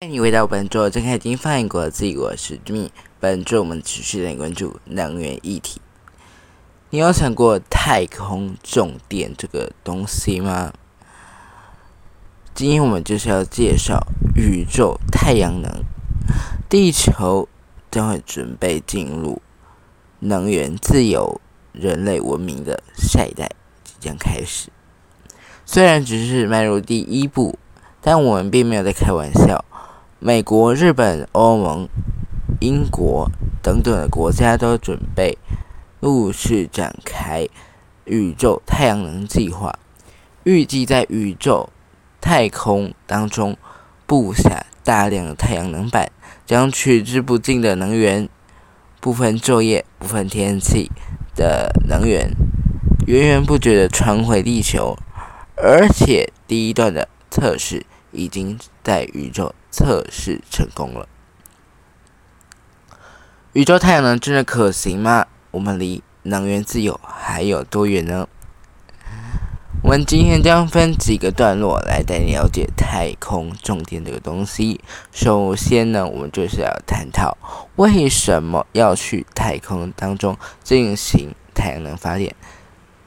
欢迎回到本周正开听翻译国自己，我是 Jimmy。本周我们持续点关注能源议题。你有想过太空重电这个东西吗？今天我们就是要介绍宇宙太阳能。地球将会准备进入能源自由、人类文明的下一代即将开始。虽然只是迈入第一步，但我们并没有在开玩笑。美国、日本、欧盟、英国等等的国家都准备陆续展开宇宙太阳能计划，预计在宇宙。太空当中布下大量的太阳能板，将取之不尽的能源，部分昼夜、部分天气的能源，源源不绝的传回地球。而且第一段的测试已经在宇宙测试成功了。宇宙太阳能真的可行吗？我们离能源自由还有多远呢？我们今天将分几个段落来带你了解太空重电这个东西。首先呢，我们就是要探讨为什么要去太空当中进行太阳能发电，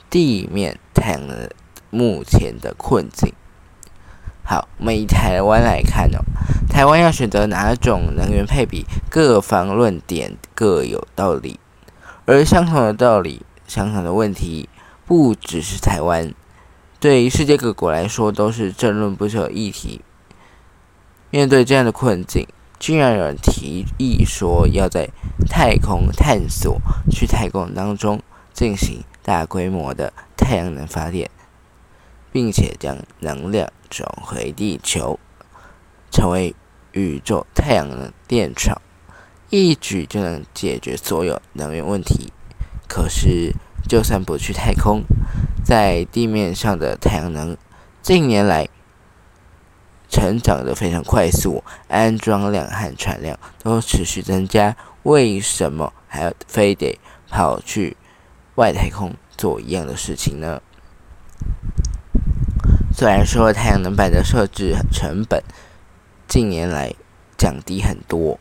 地面太阳能目前的困境。好，我们以台湾来看哦，台湾要选择哪种能源配比，各方论点各有道理，而相同的道理、相同的问题，不只是台湾。对于世界各国来说，都是争论不休的议题。面对这样的困境，竟然有人提议说要在太空探索，去太空当中进行大规模的太阳能发电，并且将能量转回地球，成为宇宙太阳能电厂，一举就能解决所有能源问题。可是，就算不去太空，在地面上的太阳能近年来成长的非常快速，安装量和产量都持续增加。为什么还要非得跑去外太空做一样的事情呢？虽然说太阳能板的设置成本近年来降低很多，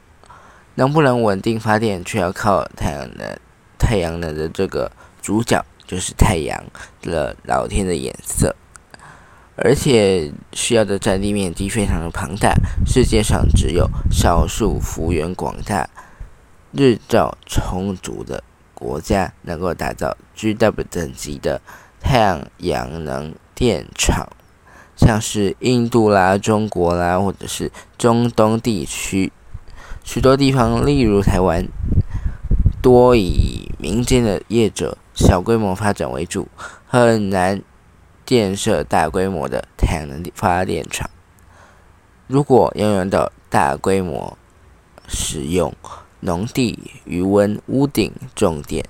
能不能稳定发电，却要靠太阳能。太阳能的这个主角。就是太阳的老天的颜色，而且需要的占地面积非常的庞大，世界上只有少数幅员广大、日照充足的国家能够打造 GW 等级的太阳能电厂，像是印度啦、中国啦，或者是中东地区许多地方，例如台湾，多以民间的业者。小规模发展为主，很难建设大规模的太阳能发电厂。如果要用到大规模使用，农地、余温、屋顶重电，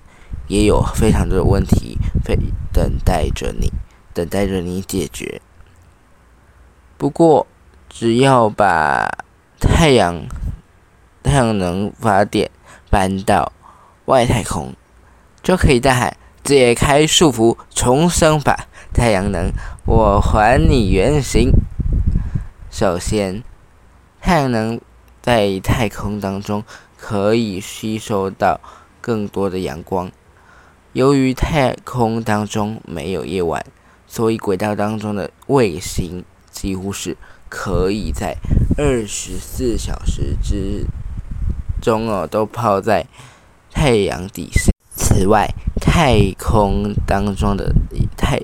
也有非常多的问题，非等待着你，等待着你解决。不过，只要把太阳太阳能发电搬到外太空。就可以大喊：“解开束缚，重生吧，太阳能，我还你原形。”首先，太阳能在太空当中可以吸收到更多的阳光。由于太空当中没有夜晚，所以轨道当中的卫星几乎是可以在二十四小时之中哦，都泡在太阳底下。此外，太空当中的太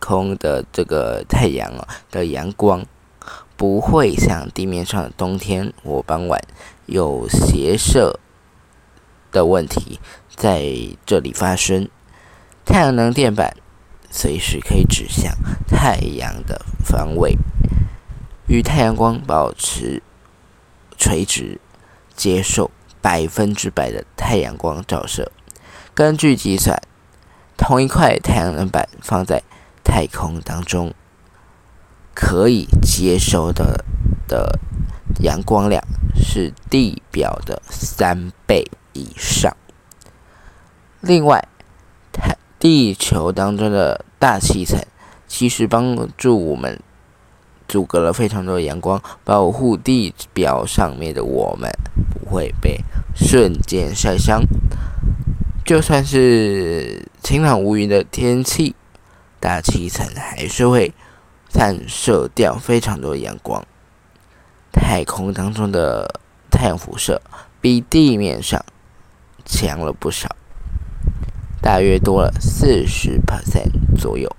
空的这个太阳啊的阳光，不会像地面上的冬天或傍晚有斜射的问题在这里发生。太阳能电板随时可以指向太阳的方位，与太阳光保持垂直，接受百分之百的太阳光照射。根据计算，同一块太阳能板放在太空当中，可以接收的的阳光量是地表的三倍以上。另外，太地球当中的大气层其实帮助我们阻隔了非常多的阳光，保护地表上面的我们不会被瞬间晒伤。就算是晴朗无云的天气，大气层还是会散射掉非常多阳光。太空当中的太阳辐射比地面上强了不少。大约多了四十 percent 左右。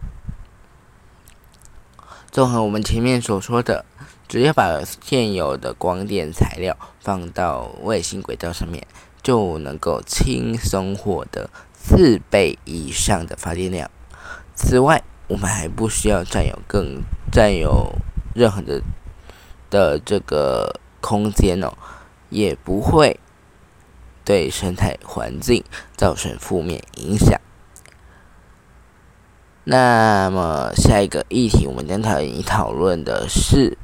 综合我们前面所说的，只要把现有的光电材料放到卫星轨道上面，就能够轻松获得四倍以上的发电量。此外，我们还不需要占有更占有任何的的这个空间哦，也不会。对生态环境造成负面影响。那么下一个议题，我们将讨讨论的是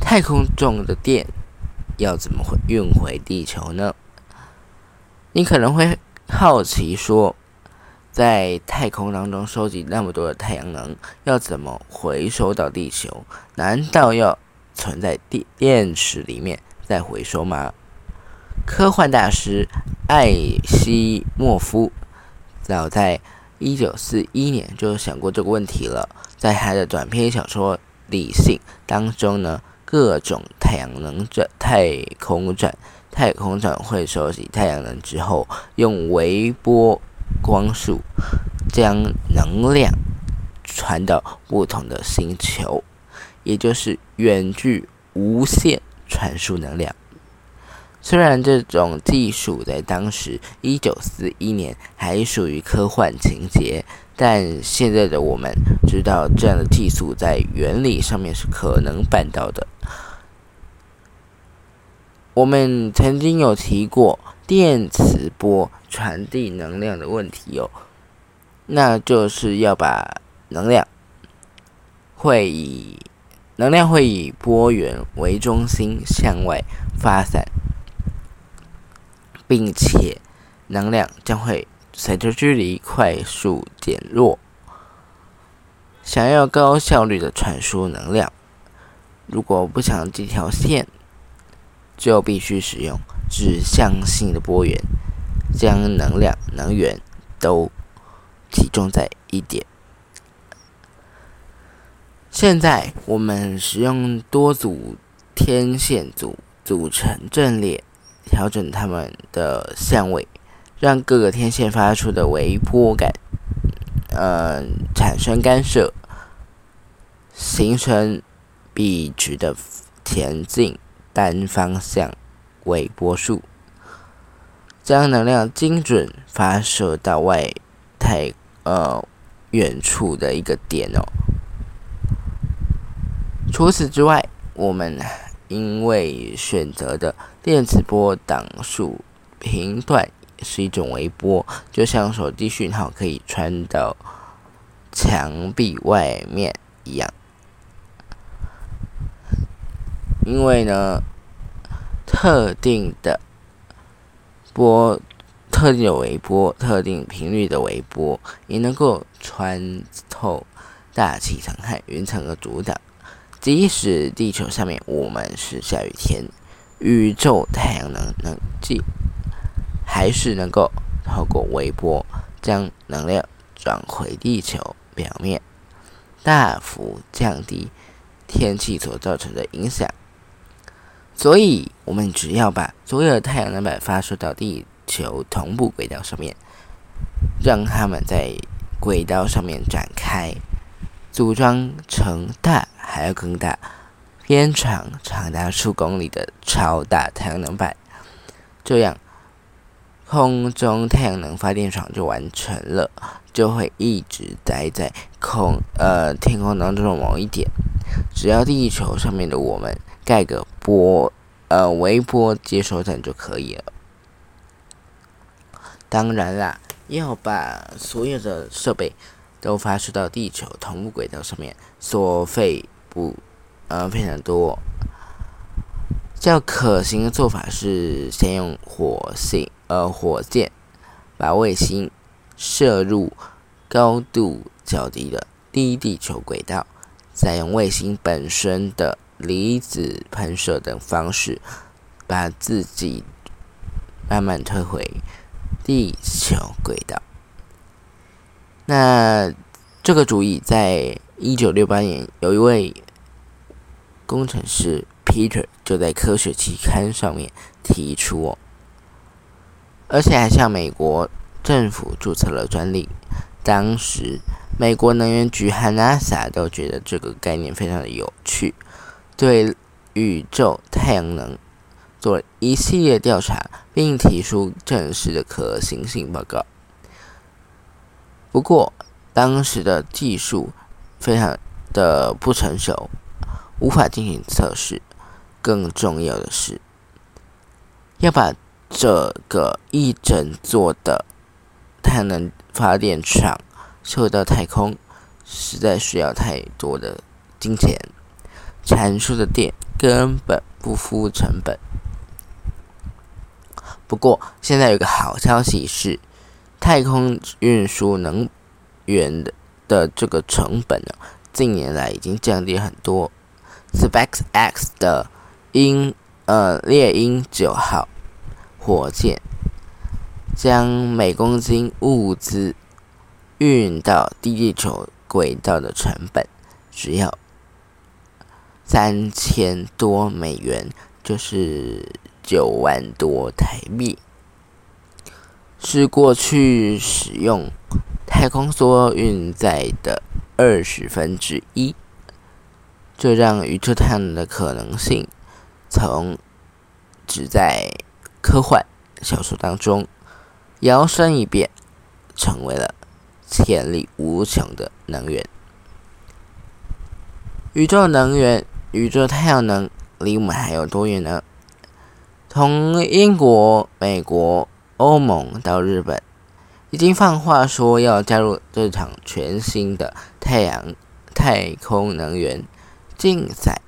太空中的电要怎么运回地球呢？你可能会好奇说，在太空当中收集那么多的太阳能，要怎么回收到地球？难道要存在电电池里面再回收吗？科幻大师艾西莫夫早在一九四一年就想过这个问题了。在他的短篇小说《理性》当中呢，各种太阳能转、太空站、太空站会收集太阳能之后，用微波光束将能量传到不同的星球，也就是远距无线传输能量。虽然这种技术在当时一九四一年还属于科幻情节，但现在的我们知道这样的技术在原理上面是可能办到的。我们曾经有提过电磁波传递能量的问题哦，那就是要把能量会以能量会以波源为中心向外发散。并且能量将会随着距离快速减弱。想要高效率的传输能量，如果不想这条线，就必须使用指向性的波源，将能量能源都集中在一点。现在我们使用多组天线组组成阵列。调整它们的相位，让各个天线发出的微波感，呃，产生干涉，形成笔直的前进单方向微波束，将能量精准发射到外太呃远处的一个点哦。除此之外，我们。因为选择的电磁波档数频段是一种微波，就像手机讯号可以传到墙壁外面一样。因为呢，特定的波、特定的微波、特定频率的微波，也能够穿透大气层和云层的阻挡。即使地球上面我们是下雨天，宇宙太阳能能计还是能够透过微波将能量转回地球表面，大幅降低天气所造成的影响。所以，我们只要把所有的太阳能板发射到地球同步轨道上面，让它们在轨道上面展开，组装成大。还要更大，边长长达数公里的超大太阳能板，这样空中太阳能发电厂就完成了，就会一直待在空呃天空当中的某一点，只要地球上面的我们盖个波呃微波接收站就可以了。当然啦，要把所有的设备都发射到地球同步轨道上面，所费。不，呃，非常多。较可行的做法是先用火星，呃，火箭把卫星射入高度较低的低地球轨道，再用卫星本身的离子喷射等方式，把自己慢慢推回地球轨道。那这个主意在一九六八年，有一位工程师 Peter 就在科学期刊上面提出，而且还向美国政府注册了专利。当时，美国能源局和 NASA 都觉得这个概念非常的有趣，对宇宙太阳能做了一系列调查，并提出正式的可行性报告。不过，当时的技术非常的不成熟，无法进行测试。更重要的是，要把这个一整座的太阳能。发电厂射到太空，实在需要太多的金钱，产出的电根本不敷成本。不过，现在有个好消息是，太空运输能源的的这个成本呢，近年来已经降低很多。SpaceX 的鹰呃猎鹰九号火箭。将每公斤物资运到地球轨道的成本只要三千多美元，就是九万多台币，是过去使用太空梭运载的二十分之一。这让宇宙探的可能性从只在科幻小说当中。摇身一变，成为了潜力无穷的能源。宇宙能源，宇宙太阳能离我们还有多远呢？从英国、美国、欧盟到日本，已经放话说要加入这场全新的太阳太空能源竞赛。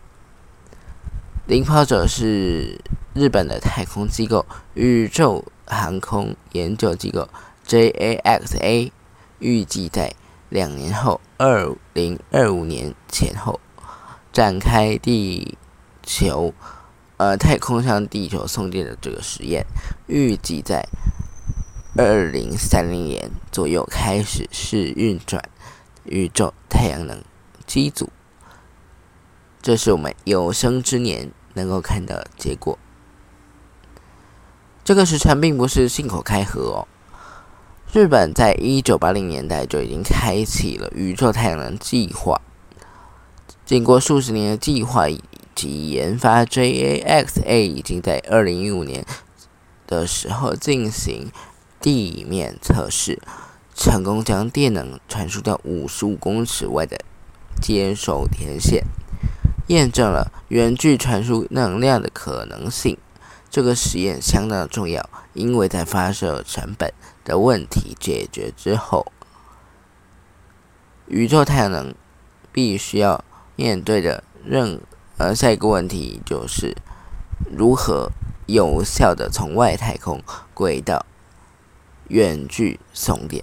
领跑者是日本的太空机构宇宙。航空研究机构 JAXA 预计在两年后，二零二五年前后展开地球呃太空向地球送电的这个实验，预计在二零三零年左右开始试运转宇宙太阳能机组。这是我们有生之年能够看到的结果。这个时辰并不是信口开河哦。日本在一九八零年代就已经开启了宇宙太阳能计划，经过数十年的计划以及研发，JAXA 已经在二零一五年的时候进行地面测试，成功将电能传输到五十五公尺外的接收天线，验证了远距传输能量的可能性。这个实验相当重要，因为在发射成本的问题解决之后，宇宙太阳能必须要面对的任呃下一个问题就是如何有效的从外太空轨道远距送电。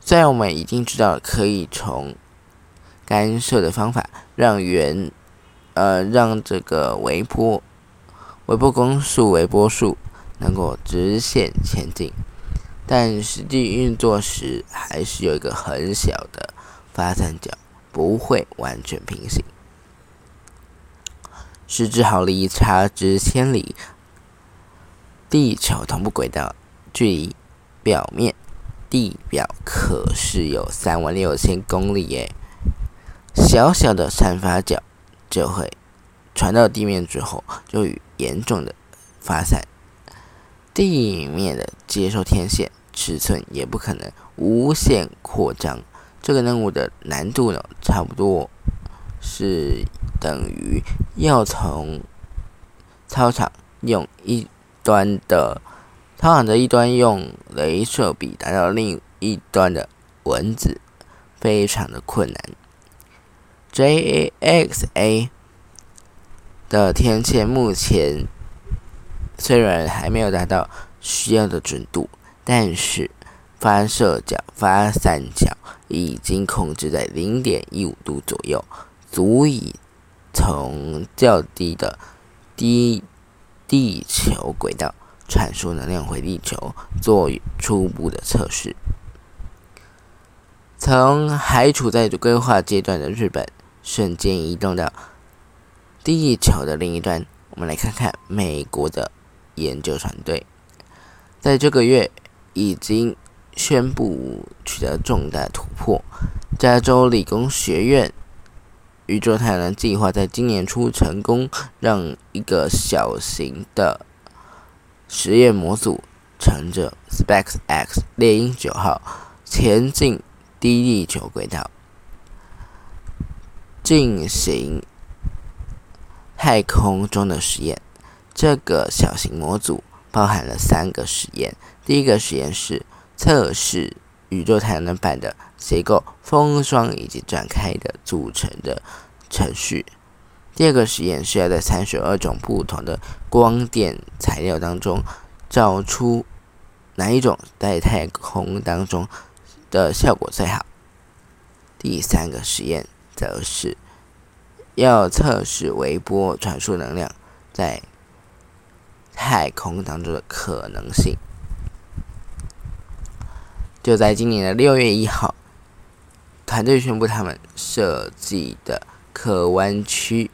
虽然我们已经知道可以从干涉的方法让原呃让这个微波。微波公数、微波束能够直线前进，但实际运作时还是有一个很小的发散角，不会完全平行。失之毫厘，差之千里。地球同步轨道距离表面地表可是有三万六千公里耶，小小的散发角就会传到地面之后，就与严重的发散，地面的接收天线尺寸也不可能无限扩张。这个任务的难度呢，差不多是等于要从操场用一端的操场的一端用镭射笔打到另一端的蚊子，非常的困难。JAXA。的天线目前虽然还没有达到需要的准度，但是发射角发散角已经控制在零点一五度左右，足以从较低的低地球轨道传输能量回地球，做初步的测试。从还处在规划阶段的日本，瞬间移动到地球的另一端。我们来看看美国的研究团队，在这个月已经宣布取得重大突破。加州理工学院宇宙太阳能计划在今年初成功让一个小型的实验模组，乘着 SpaceX 猎鹰九号前进。低地球轨道进行太空中的实验。这个小型模组包含了三个实验。第一个实验是测试宇宙太阳能板的结构、风霜以及展开的组成的程序。第二个实验是要在三十二种不同的光电材料当中找出哪一种在太空当中。的效果最好。第三个实验则是要测试微波传输能量在太空当中的可能性。就在今年的六月一号，团队宣布他们设计的可弯曲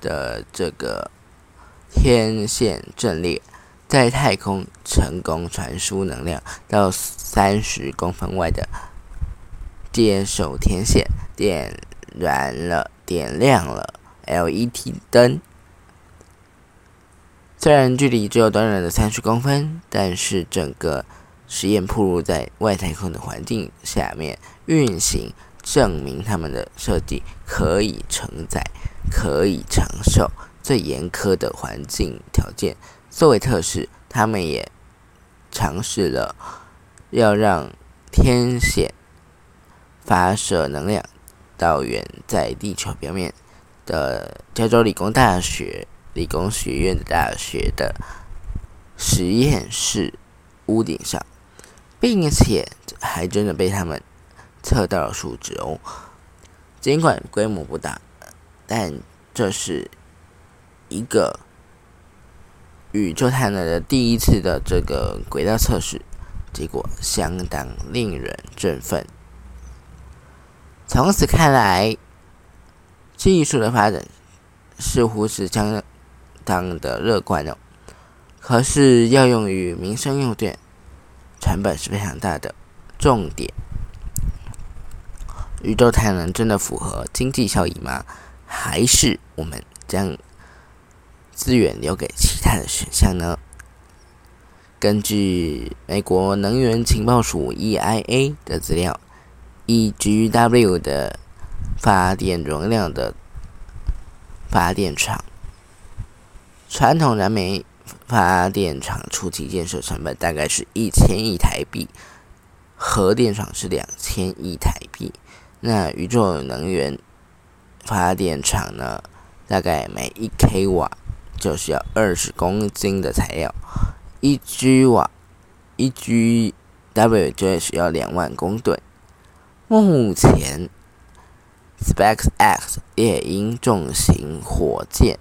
的这个天线阵列。在太空成功传输能量到三十公分外的接收天线，点燃了、点亮了 LED 灯。虽然距离只有短短的三十公分，但是整个实验铺露在外太空的环境下面运行，证明他们的设计可以承载、可以承受最严苛的环境条件。作为特试，他们也尝试了要让天线发射能量到远在地球表面的加州理工大学理工学院的大学的实验室屋顶上，并且还真的被他们测到了数值哦。尽管规模不大，但这是一个。宇宙太阳能的第一次的这个轨道测试结果相当令人振奋。从此看来，技术的发展似乎是相当的乐观哦。可是要用于民生用电，成本是非常大的。重点，宇宙太阳能真的符合经济效益吗？还是我们将？资源留给其他的选项呢？根据美国能源情报署 （EIA） 的资料，，EGW 的发电容量的发电厂，传统燃煤发电厂初期建设成本大概是一千亿台币，核电厂是两千亿台币。那宇宙能源发电厂呢？大概每一 k 瓦。就需要二十公斤的材料，一 G 瓦，一 G W 就需要两万公吨。目前，SpaceX 猎鹰重型火箭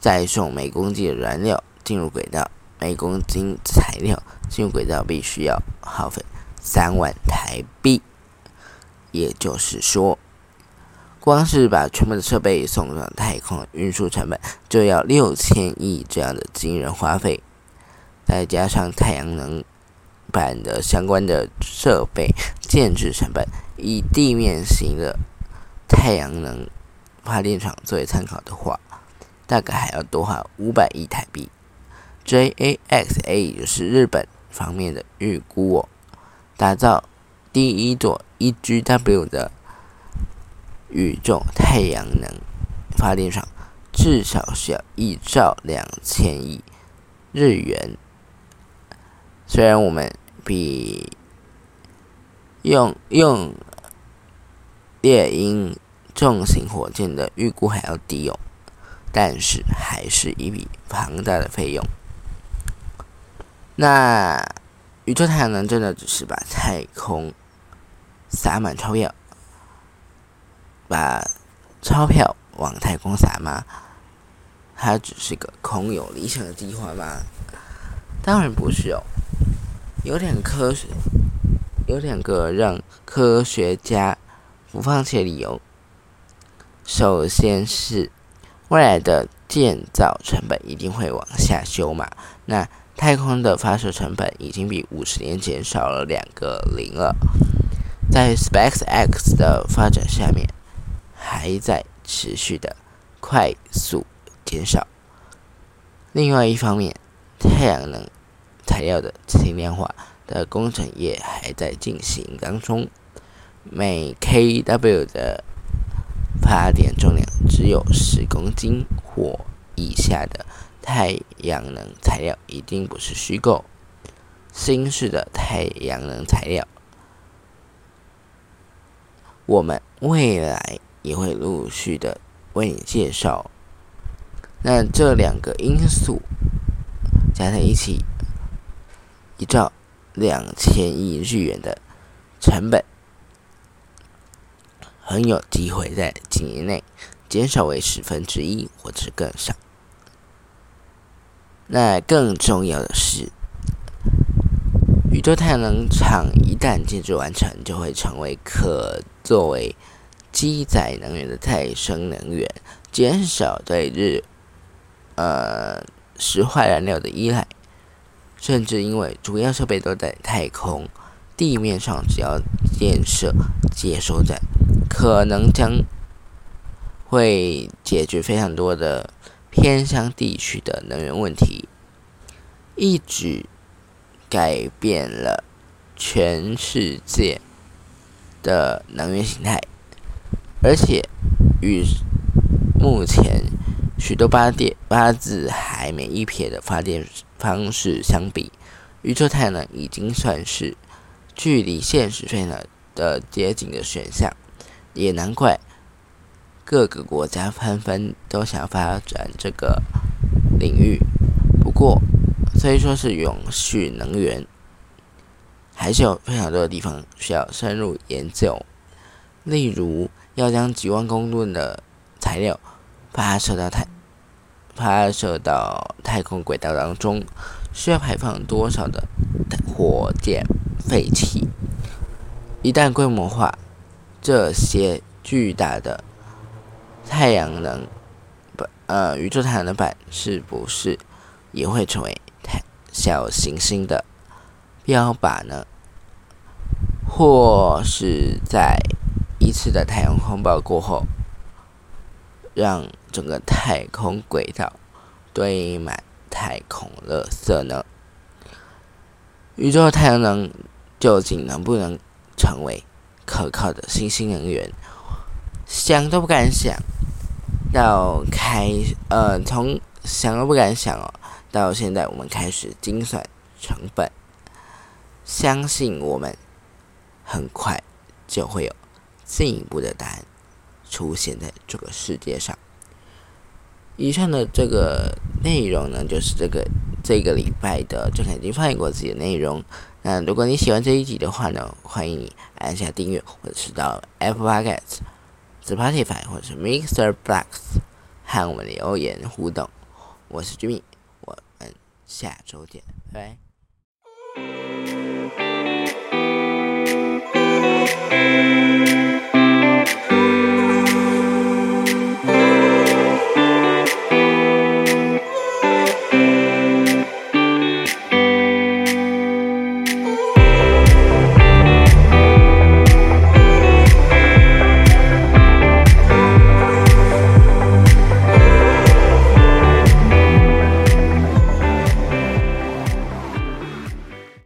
载送每公斤的燃料进入轨道，每公斤材料进入轨道必须要耗费三万台币，也就是说。光是把全部的设备送上太空，运输成本就要六千亿这样的惊人花费，再加上太阳能板的相关的设备建制成本，以地面型的太阳能发电厂作为参考的话，大概还要多花五百亿台币。JAXA 就是日本方面的预估哦，打造第一座 EGW 的。宇宙太阳能发电厂至少需要一兆两千亿日元。虽然我们比用用猎鹰重型火箭的预估还要低哦，但是还是一笔庞大的费用。那宇宙太阳能真的只是把太空撒满钞票，把钞票往太空撒吗？它只是个空有理想的计划吗？当然不是哦。有两科学，有两个让科学家不放弃的理由。首先是未来的建造成本一定会往下修嘛？那太空的发射成本已经比五十年减少了两个零了，在 SpaceX 的发展下面，还在持续的快速减少。另外一方面，太阳能材料的轻量化的工程也还在进行当中，每 kW 的发电重量只有十公斤或以下的太阳能材料一定不是虚构。新式的太阳能材料，我们未来也会陆续的为你介绍。那这两个因素加在一起，依照两千亿日元的成本。很有机会在几年内减少为十分之一，或者更少。那更重要的是，宇宙太阳能厂一旦建筑完成，就会成为可作为机载能源的再生能源，减少对日呃石化燃料的依赖。甚至因为主要设备都在太空，地面上只要建设接收站。可能将会解决非常多的偏乡地区的能源问题，一举改变了全世界的能源形态，而且与目前许多八电八字还没一撇的发电方式相比，宇宙太阳能已经算是距离现实非常的接近的选项。也难怪各个国家纷纷都想发展这个领域。不过，虽说是永续能源，还是有非常多的地方需要深入研究。例如，要将几万公吨的材料发射到太发射到太空轨道当中，需要排放多少的火箭废气？一旦规模化。这些巨大的太阳能板，呃，宇宙太阳能板是不是也会成为太小行星的标靶呢？或是在一次的太阳风暴过后，让整个太空轨道堆满太空垃圾呢？宇宙太阳能究竟能不能成为？可靠的新兴能源，想都不敢想。到开呃，从想都不敢想哦，到现在我们开始精算成本，相信我们很快就会有进一步的答案出现在这个世界上。以上的这个内容呢，就是这个这个礼拜的郑凯金翻译过自己的内容。那如果你喜欢这一集的话呢，欢迎你按下订阅，或者是到 Apple Podcast、Spotify 或者 Mr。Blacks 和我们留言互动。我是 Jimmy，我们下周见，拜拜。